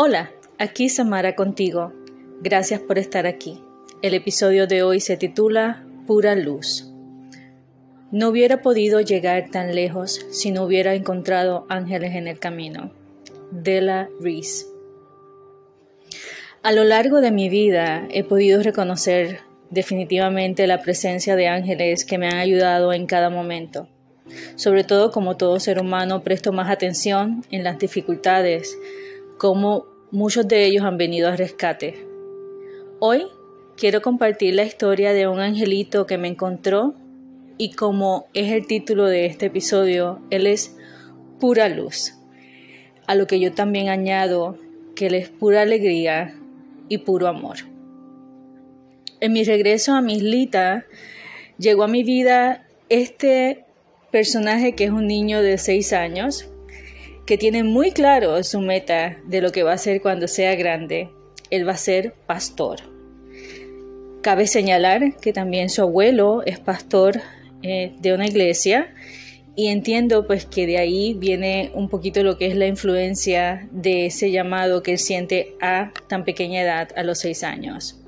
Hola, aquí Samara contigo. Gracias por estar aquí. El episodio de hoy se titula Pura Luz. No hubiera podido llegar tan lejos si no hubiera encontrado ángeles en el camino. Della Reese. A lo largo de mi vida he podido reconocer definitivamente la presencia de ángeles que me han ayudado en cada momento. Sobre todo como todo ser humano presto más atención en las dificultades, como muchos de ellos han venido a rescate. Hoy quiero compartir la historia de un angelito que me encontró y como es el título de este episodio, él es pura luz, a lo que yo también añado que él es pura alegría y puro amor. En mi regreso a Mislita, llegó a mi vida este personaje que es un niño de seis años, que tiene muy claro su meta de lo que va a ser cuando sea grande. Él va a ser pastor. Cabe señalar que también su abuelo es pastor eh, de una iglesia y entiendo pues que de ahí viene un poquito lo que es la influencia de ese llamado que él siente a tan pequeña edad, a los seis años.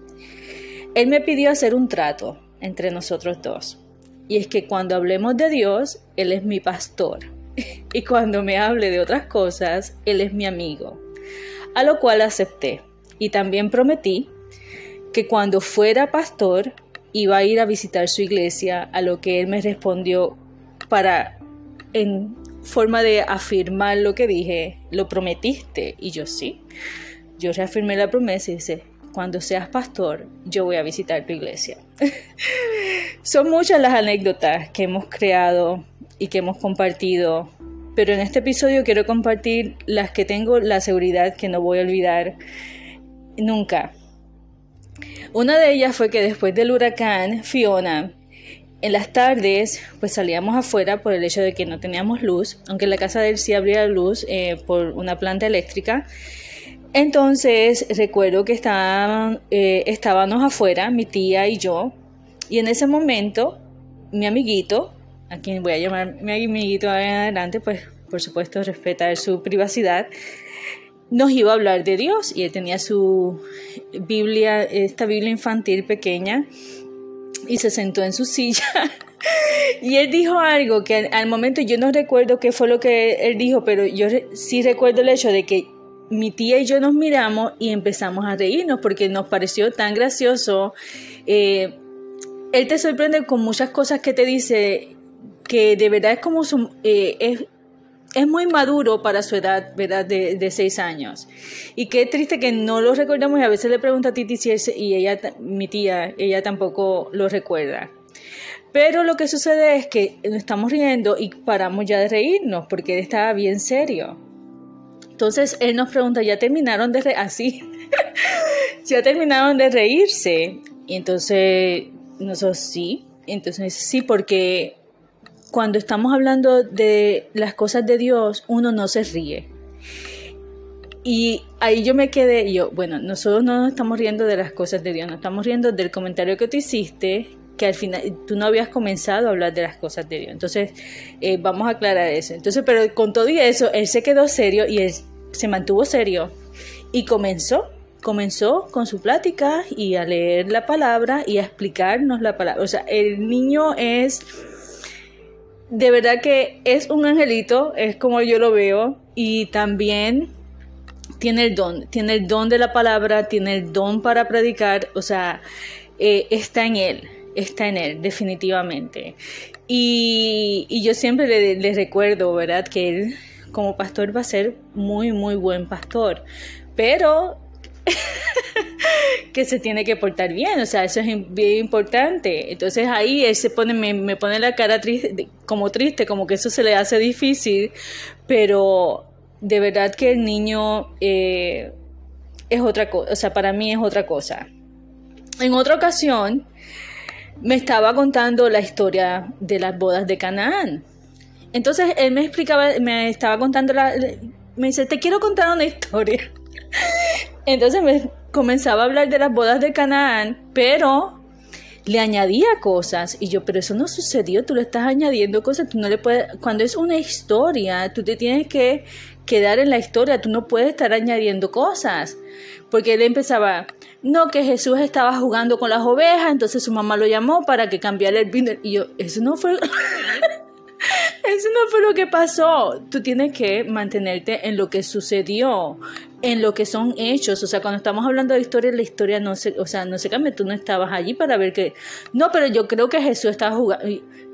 Él me pidió hacer un trato entre nosotros dos. Y es que cuando hablemos de Dios, Él es mi pastor. Y cuando me hable de otras cosas, Él es mi amigo. A lo cual acepté. Y también prometí que cuando fuera pastor, iba a ir a visitar su iglesia, a lo que Él me respondió para, en forma de afirmar lo que dije, lo prometiste. Y yo sí. Yo reafirmé la promesa y dice, cuando seas pastor, yo voy a visitar tu iglesia. Son muchas las anécdotas que hemos creado y que hemos compartido, pero en este episodio quiero compartir las que tengo la seguridad que no voy a olvidar nunca. Una de ellas fue que después del huracán Fiona, en las tardes, pues salíamos afuera por el hecho de que no teníamos luz, aunque la casa de él sí habría luz eh, por una planta eléctrica. Entonces recuerdo que estaban, eh, estábamos afuera, mi tía y yo, y en ese momento mi amiguito, a quien voy a llamar mi amiguito en adelante, pues por supuesto respetar su privacidad, nos iba a hablar de Dios y él tenía su Biblia, esta Biblia infantil pequeña, y se sentó en su silla. Y él dijo algo que al, momento yo no recuerdo qué fue lo que él dijo, pero yo sí recuerdo el hecho de que mi tía y yo nos miramos y empezamos a reírnos porque nos pareció tan gracioso. Eh, él te sorprende con muchas cosas que te dice que de verdad es como eh, es, es, muy maduro para su edad, ¿verdad? De, de, seis años. Y qué triste que no lo recordamos y a veces le pregunta a Titi si y ella, mi tía, ella tampoco lo recuerda. Pero lo que sucede es que nos estamos riendo y paramos ya de reírnos porque él estaba bien serio. Entonces él nos pregunta, ¿ya terminaron de reír? Así, ¿ya terminaron de reírse? Y entonces nosotros sí. Entonces sí, porque cuando estamos hablando de las cosas de Dios, uno no se ríe. Y ahí yo me quedé, yo, bueno, nosotros no nos estamos riendo de las cosas de Dios, nos estamos riendo del comentario que tú hiciste, que al final tú no habías comenzado a hablar de las cosas de Dios. Entonces, eh, vamos a aclarar eso. Entonces, pero con todo y eso, él se quedó serio y él se mantuvo serio y comenzó, comenzó con su plática y a leer la palabra y a explicarnos la palabra. O sea, el niño es, de verdad que es un angelito, es como yo lo veo y también tiene el don, tiene el don de la palabra, tiene el don para predicar, o sea, eh, está en él, está en él, definitivamente. Y, y yo siempre le, le recuerdo, ¿verdad? Que él como pastor va a ser muy, muy buen pastor. Pero que se tiene que portar bien, o sea, eso es bien importante. Entonces ahí se pone, me, pone la cara triste, como triste, como que eso se le hace difícil, pero de verdad que el niño eh, es otra cosa, o sea, para mí es otra cosa. En otra ocasión me estaba contando la historia de las bodas de Canaán. Entonces él me explicaba, me estaba contando la, me dice, te quiero contar una historia. Entonces me comenzaba a hablar de las bodas de Canaán, pero le añadía cosas. Y yo, pero eso no sucedió, tú le estás añadiendo cosas, tú no le puedes, cuando es una historia, tú te tienes que quedar en la historia, tú no puedes estar añadiendo cosas, porque él empezaba, no, que Jesús estaba jugando con las ovejas, entonces su mamá lo llamó para que cambiara el vino, y yo, eso no fue... Eso no fue lo que pasó. Tú tienes que mantenerte en lo que sucedió, en lo que son hechos. O sea, cuando estamos hablando de historia, la historia no se, o sea, no se cambia. Tú no estabas allí para ver que. No, pero yo creo que Jesús estaba jugando.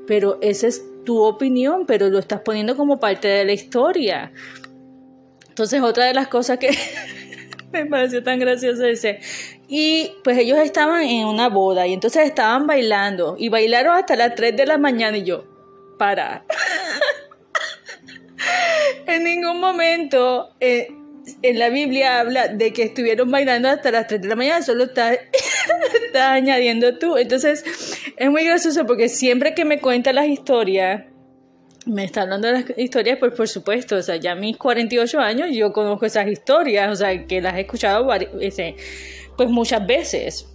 Pero esa es tu opinión, pero lo estás poniendo como parte de la historia. Entonces, otra de las cosas que me pareció tan gracioso ese. Y pues ellos estaban en una boda y entonces estaban bailando y bailaron hasta las 3 de la mañana y yo, para. en ningún momento eh, en la Biblia habla de que estuvieron bailando hasta las 3 de la mañana, solo estás está añadiendo tú. Entonces, es muy gracioso porque siempre que me cuenta las historias, me está hablando de las historias, pues por supuesto, o sea, ya a mis 48 años yo conozco esas historias, o sea, que las he escuchado pues muchas veces.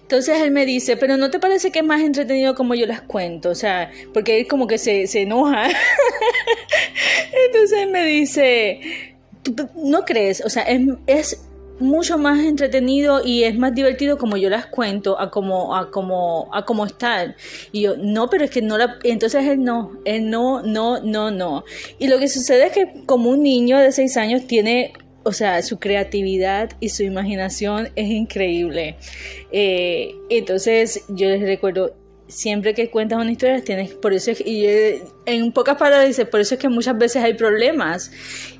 Entonces él me dice, pero ¿no te parece que es más entretenido como yo las cuento? O sea, porque él como que se, se enoja. Entonces él me dice, ¿no crees? O sea, es, es, mucho más entretenido y es más divertido como yo las cuento a como a como a están y yo no pero es que no la entonces él no él no no no no y lo que sucede es que como un niño de seis años tiene o sea, su creatividad y su imaginación es increíble. Eh, entonces, yo les recuerdo, siempre que cuentas una historia, tienes, por eso es, y en pocas palabras dice, por eso es que muchas veces hay problemas,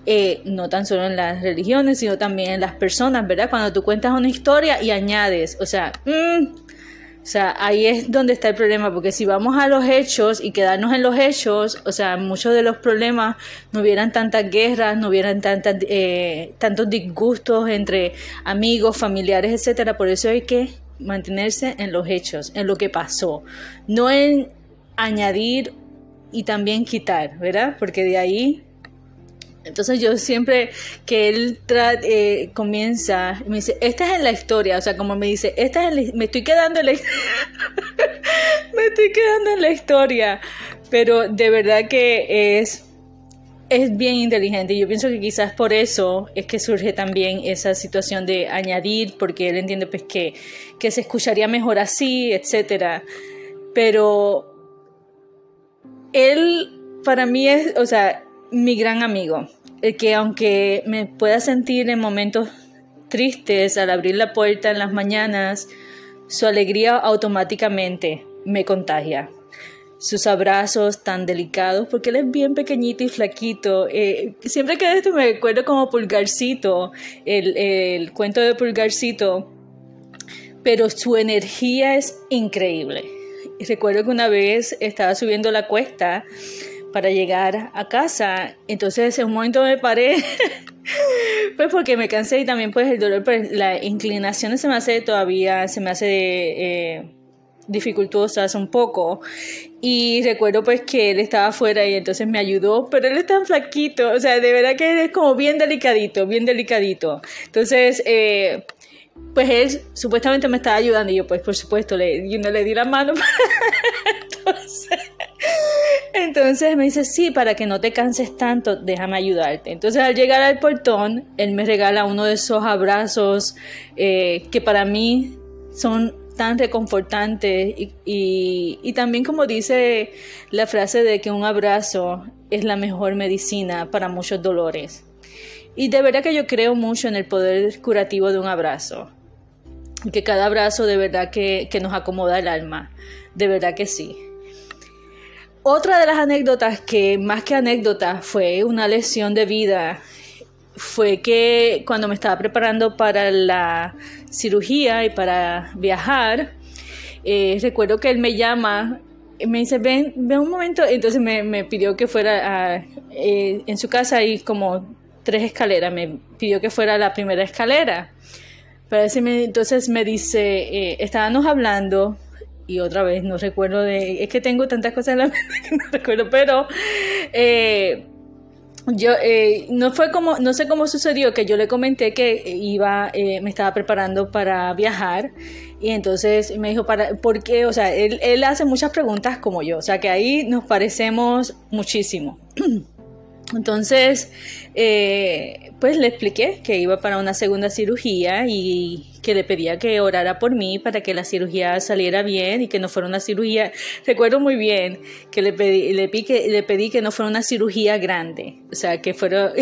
eh, no tan solo en las religiones, sino también en las personas, ¿verdad? Cuando tú cuentas una historia y añades, o sea, mmm, o sea, ahí es donde está el problema, porque si vamos a los hechos y quedarnos en los hechos, o sea, muchos de los problemas no hubieran tantas guerras, no hubieran tantas, eh, tantos disgustos entre amigos, familiares, etcétera. Por eso hay que mantenerse en los hechos, en lo que pasó, no en añadir y también quitar, ¿verdad? Porque de ahí entonces yo siempre que él eh, comienza, me dice, esta es en la historia, o sea, como me dice, esta es me estoy quedando en la me estoy quedando en la historia, pero de verdad que es es bien inteligente. Y yo pienso que quizás por eso es que surge también esa situación de añadir, porque él entiende pues que, que se escucharía mejor así, etcétera. Pero él para mí es, o sea, mi gran amigo, que aunque me pueda sentir en momentos tristes al abrir la puerta en las mañanas, su alegría automáticamente me contagia. Sus abrazos tan delicados, porque él es bien pequeñito y flaquito. Eh, siempre que esto me recuerdo como Pulgarcito, el, el cuento de Pulgarcito, pero su energía es increíble. Recuerdo que una vez estaba subiendo la cuesta para llegar a casa. Entonces en un momento me paré, pues porque me cansé y también pues el dolor, pues la inclinación se me hace todavía, se me hace eh, dificultosas un poco. Y recuerdo pues que él estaba afuera y entonces me ayudó, pero él es tan flaquito, o sea, de verdad que él es como bien delicadito, bien delicadito. Entonces, eh, pues él supuestamente me estaba ayudando y yo pues por supuesto le, yo no le di la mano. entonces, entonces me dice, sí, para que no te canses tanto, déjame ayudarte. Entonces al llegar al portón, él me regala uno de esos abrazos eh, que para mí son tan reconfortantes y, también como dice la frase de que un abrazo es la mejor medicina para muchos dolores. Y de verdad que yo creo mucho en el poder curativo de un abrazo. Que cada abrazo de verdad que nos acomoda el alma. De verdad que sí. Otra de las anécdotas que más que anécdota fue una lesión de vida fue que cuando me estaba preparando para la cirugía y para viajar, eh, recuerdo que él me llama, me dice, ven, ven un momento, entonces me, pidió que fuera a, eh, en su casa hay como tres escaleras, me pidió que fuera a la primera escalera. Pero entonces me dice, eh, estábamos hablando y otra vez no recuerdo de, es que tengo tantas cosas en la mente que no recuerdo, pero eh, yo eh, no fue como no sé cómo sucedió que yo le comenté que iba eh, me estaba preparando para viajar y entonces me dijo para por qué o sea él, él hace muchas preguntas como yo o sea que ahí nos parecemos muchísimo Entonces, eh, pues le expliqué que iba para una segunda cirugía y que le pedía que orara por mí para que la cirugía saliera bien y que no fuera una cirugía. Recuerdo muy bien que le pedí, le que, le pedí que no fuera una cirugía grande, o sea, que fuera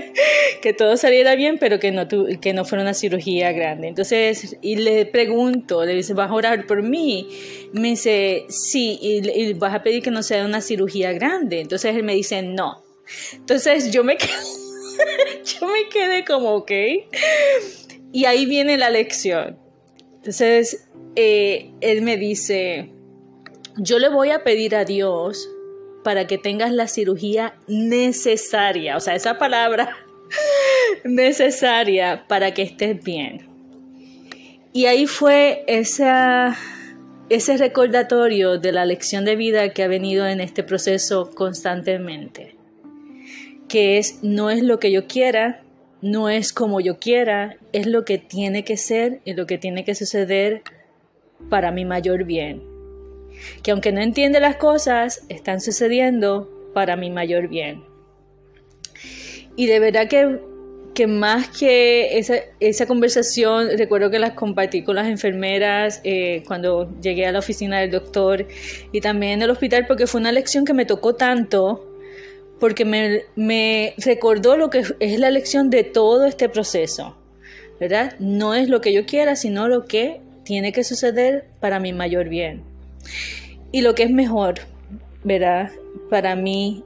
que todo saliera bien, pero que no que no fuera una cirugía grande. Entonces, y le pregunto, le dice, ¿vas a orar por mí? Me dice, sí, y, y vas a pedir que no sea una cirugía grande. Entonces él me dice, no. Entonces yo me yo me quedé como, ok. Y ahí viene la lección. Entonces eh, él me dice, yo le voy a pedir a Dios para que tengas la cirugía necesaria, o sea, esa palabra necesaria para que estés bien. Y ahí fue esa, ese recordatorio de la lección de vida que ha venido en este proceso constantemente que es no es lo que yo quiera, no es como yo quiera, es lo que tiene que ser y lo que tiene que suceder para mi mayor bien. Que aunque no entiende las cosas, están sucediendo para mi mayor bien. Y de verdad que, que más que esa, esa, conversación, recuerdo que las compartí con las enfermeras eh, cuando llegué a la oficina del doctor y también en el hospital porque fue una lección que me tocó tanto porque me, recordó lo que es la lección de todo este proceso, ¿verdad? No es lo que yo quiera, sino lo que tiene que suceder para mi mayor bien. Y lo que es mejor, ¿verdad? Para mí,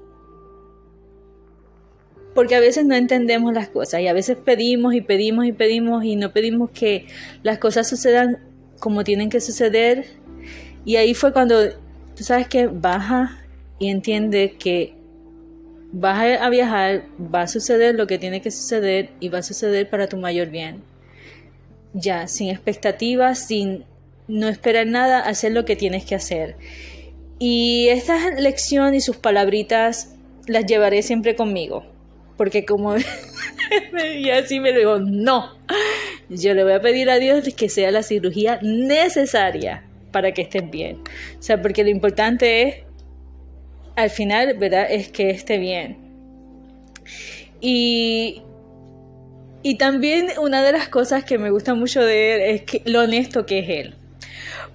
porque a veces no entendemos las cosas y a veces pedimos y pedimos y pedimos y no pedimos que las cosas sucedan como tienen que suceder. Y ahí fue cuando, tú sabes que baja y entiende que vas a viajar, va a suceder lo que tiene que suceder y va a suceder para tu mayor bien. Ya, sin expectativas, sin no esperar nada, hacer lo que tienes que hacer. Y esta lección y sus palabritas las llevaré siempre conmigo. Porque como y así me digo, no, yo le voy a pedir a Dios que sea la cirugía necesaria para que estés bien. O sea, porque lo importante es al final, ¿verdad? Es que esté bien. Y, y también una de las cosas que me gusta mucho de él es que, lo honesto que es él.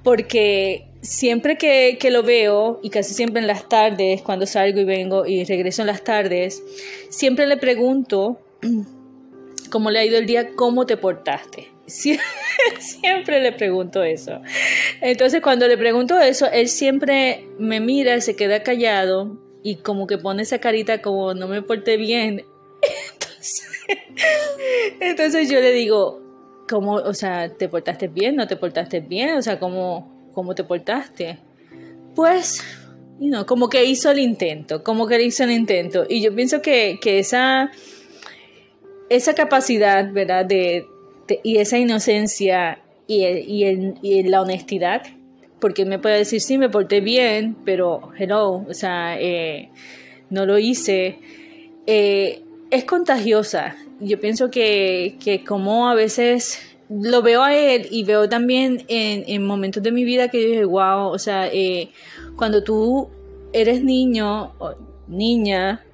Porque siempre que, que, lo veo, y casi siempre en las tardes, cuando salgo y vengo y regreso en las tardes, siempre le pregunto cómo le ha ido el día, cómo te portaste. siempre le pregunto eso. Entonces cuando le pregunto eso, él siempre me mira, se queda callado y como que pone esa carita como no me porté bien. Entonces, yo le digo, ¿cómo, o sea, te portaste bien? ¿No te portaste bien? O sea, ¿cómo, cómo te portaste? Pues, you como que hizo el intento, como que hizo el intento. Y yo pienso que, que esa, esa capacidad, ¿verdad? De, y esa inocencia y, y, la honestidad, porque me puede decir, sí, me porté bien, pero hello, o sea, eh, no lo hice, eh, es contagiosa. Yo pienso que, que, como a veces lo veo a él y veo también en, en momentos de mi vida que yo dije, wow, o sea, eh, cuando tú eres niño o niña,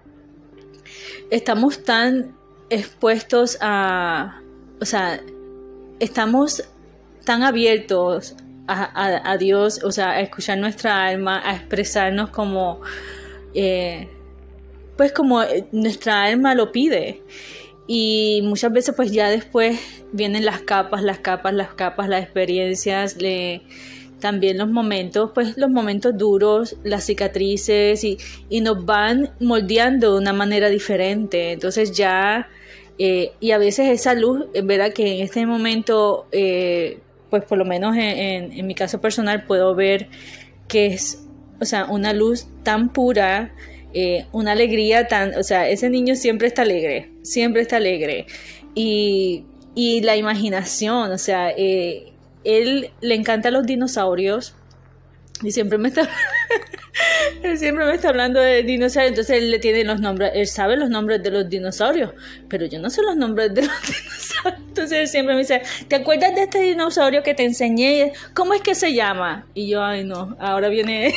estamos tan expuestos a, o sea, estamos tan abiertos a, Dios, o sea, a escuchar nuestra alma, a expresarnos como, eh, pues como nuestra alma lo pide. Y muchas veces pues ya después vienen las capas, las capas, las capas, las experiencias, también los momentos, pues los momentos duros, las cicatrices y, y nos van moldeando de una manera diferente. Entonces ya eh, y a veces esa luz, verdad que en este momento, eh, pues por lo menos en, mi caso personal puedo ver que es, o sea, una luz tan pura, eh, una alegría tan, o sea, ese niño siempre está alegre, siempre está alegre. Y, y la imaginación, o sea, él le encantan los dinosaurios y siempre me está él siempre me está hablando de dinosaurios, entonces él le tiene los nombres, él sabe los nombres de los dinosaurios, pero yo no sé los nombres de los dinosaurios. Entonces él siempre me dice, ¿te acuerdas de este dinosaurio que te enseñé? ¿Cómo es que se llama? Y yo, ay no, ahora viene...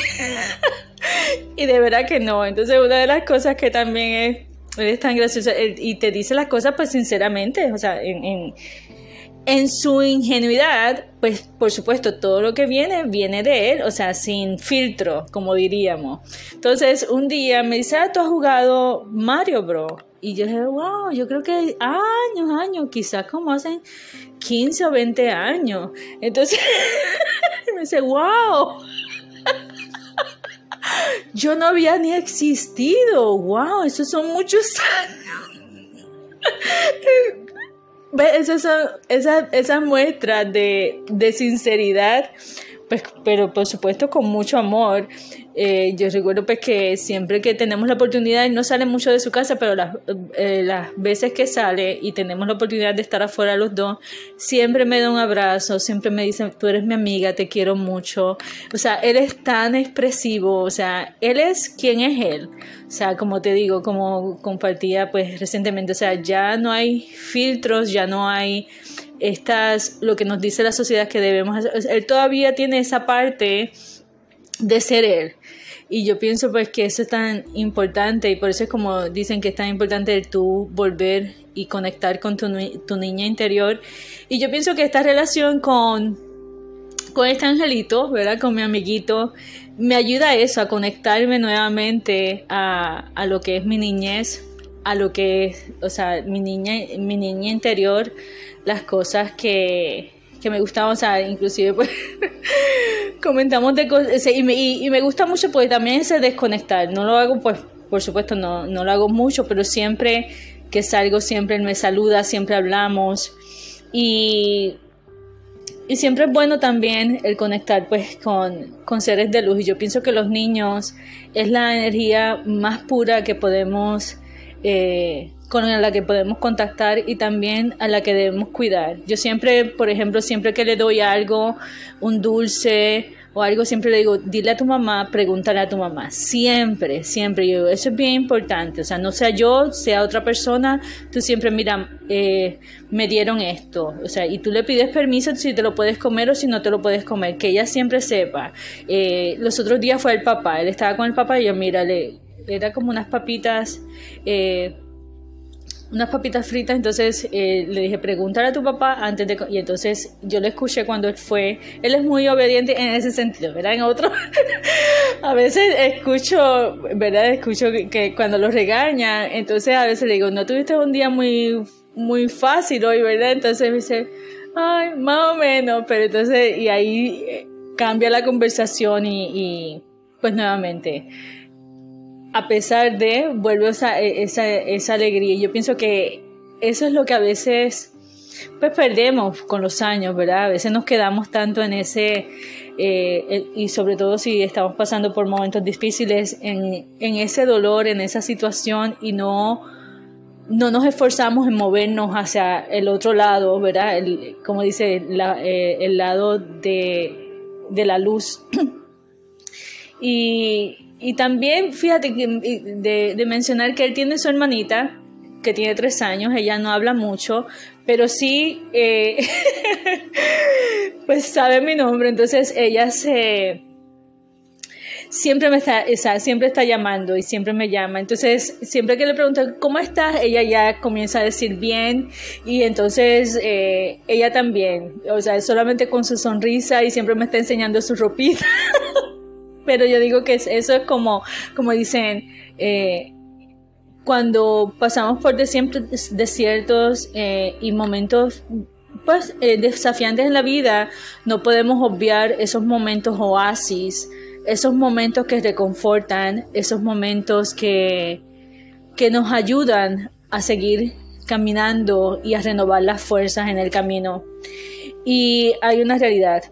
y de verdad que no. Entonces una de las cosas que también es, es tan graciosa y te dice las cosas pues sinceramente, o sea, en en su ingenuidad, pues por supuesto todo lo que viene viene de él, o sea, sin filtro, como diríamos. Entonces un día me dice, ah, tú has jugado Mario Bro. Y yo dije, wow, yo creo que años, años, quizás como hacen 15 o 20 años. Entonces me dice, wow. yo no había ni existido, wow, esos son muchos años esa, esa, esa muestra de, de sinceridad, pues, pero por supuesto con mucho amor, eh, yo recuerdo pues que siempre que tenemos la oportunidad, no sale mucho de su casa, pero las, eh, las veces que sale y tenemos la oportunidad de estar afuera los dos, siempre me da un abrazo, siempre me dice, tú eres mi amiga, te quiero mucho. O sea, él es tan expresivo, o sea, él es quien es él. O sea, como te digo, como compartía pues recientemente, o sea, ya no hay filtros, ya no hay estas, lo que nos dice la sociedad que debemos hacer. Él todavía tiene esa parte de ser él. Y yo pienso pues que eso es tan importante y por eso es como dicen que es tan importante el tú volver y conectar con tu, tu niña interior. Y yo pienso que esta relación con, con este angelito, ¿verdad? Con mi amiguito, me ayuda a eso, a conectarme nuevamente a, a lo que es mi niñez, a lo que es, o sea, mi niña, mi niña interior, las cosas que, que me gustaban, o sea, inclusive pues comentamos de cosas, y me, y, me gusta mucho pues también ese desconectar, no lo hago pues, por supuesto no, no lo hago mucho, pero siempre que salgo siempre me saluda, siempre hablamos. Y, y siempre es bueno también el conectar pues con, con seres de luz. Y yo pienso que los niños es la energía más pura que podemos eh, con la que podemos contactar y también a la que debemos cuidar. Yo siempre, por ejemplo, siempre que le doy algo, un dulce o algo, siempre le digo, dile a tu mamá, pregúntale a tu mamá. Siempre, siempre. Yo, eso es bien importante. O sea, no sea yo, sea otra persona, tú siempre, mira, eh, me dieron esto. O sea, y tú le pides permiso si te lo puedes comer o si no te lo puedes comer. Que ella siempre sepa. Eh, los otros días fue el papá. Él estaba con el papá y yo, mira, le, era como unas papitas. Eh, unas papitas fritas, entonces eh, le dije, pregúntale a tu papá antes de... Y entonces yo le escuché cuando él fue, él es muy obediente en ese sentido, ¿verdad? En otro, a veces escucho, ¿verdad? Escucho que, cuando lo regaña, entonces a veces le digo, no tuviste un día muy, muy fácil hoy, ¿verdad? Entonces me dice, ay, más o menos, pero entonces, y ahí eh, cambia la conversación y pues nuevamente a pesar de, vuelve esa, esa, esa alegría. Yo pienso que eso es lo que a veces pues perdemos con los años, ¿verdad? A veces nos quedamos tanto en ese, eh, y sobre todo si estamos pasando por momentos difíciles, en, en, ese dolor, en esa situación y no, no nos esforzamos en movernos hacia el otro lado, ¿verdad? El, como dice, eh, el lado de, de la luz. y, y también, fíjate, que, de, mencionar que él tiene su hermanita, que tiene tres años, ella no habla mucho, pero sí, eh, pues sabe mi nombre, entonces ella se siempre me está, siempre está llamando y siempre me llama. Entonces, siempre que le pregunto, ¿cómo estás? Ella ya comienza a decir bien y entonces eh, ella también, o sea, solamente con su sonrisa y siempre me está enseñando su ropita. Pero yo digo que eso es como, como dicen, eh, cuando pasamos por desiertos eh, y momentos pues, eh, desafiantes en la vida, no podemos obviar esos momentos oasis, esos momentos que reconfortan, esos momentos que, que nos ayudan a seguir caminando y a renovar las fuerzas en el camino. Y hay una realidad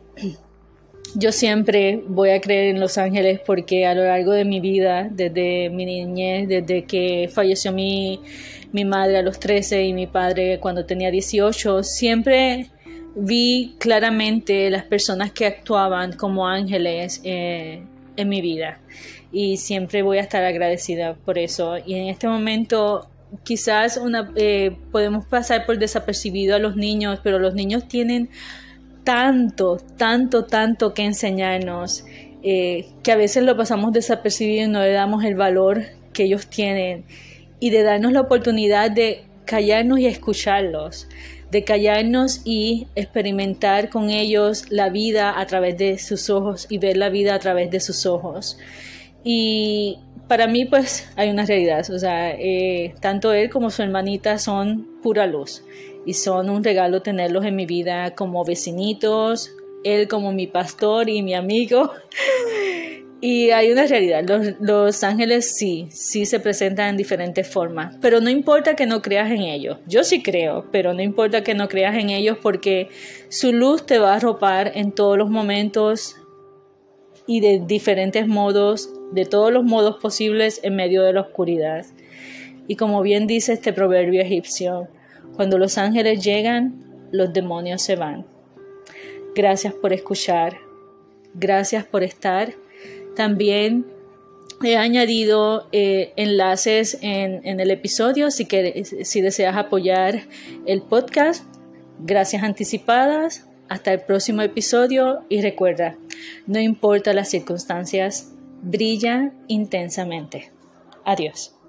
yo siempre voy a creer en los ángeles porque a lo largo de mi vida, desde mi niñez, desde que falleció mi, mi madre a los 13 y mi padre cuando tenía 18, siempre vi claramente las personas que actuaban como ángeles eh, en mi vida y siempre voy a estar agradecida por eso. Y en este momento quizás una, eh, podemos pasar por desapercibido a los niños, pero los niños tienen tanto, tanto, tanto que enseñarnos eh, que a veces lo pasamos desapercibido y no le damos el valor que ellos tienen. Y de darnos la oportunidad de callarnos y escucharlos, de callarnos y experimentar con ellos la vida a través de sus ojos y ver la vida a través de sus ojos. Y para mí pues hay una realidad, o sea, eh, tanto él como su hermanita son pura luz y son un regalo tenerlos en mi vida como vecinitos, él como mi pastor y mi amigo. Y hay una realidad, los, los, ángeles sí, sí se presentan en diferentes formas, pero no importa que no creas en ellos, yo sí creo, pero no importa que no creas en ellos porque su luz te va a arropar en todos los momentos y de diferentes modos, de todos los modos posibles en medio de la oscuridad. Y como bien dice este proverbio egipcio, cuando los ángeles llegan, los demonios se van. Gracias por escuchar, gracias por estar también he añadido eh, enlaces en, el episodio si, que, si deseas apoyar el podcast. Gracias anticipadas. Hasta el próximo episodio y recuerda, no importa las circunstancias, brilla intensamente. Adiós.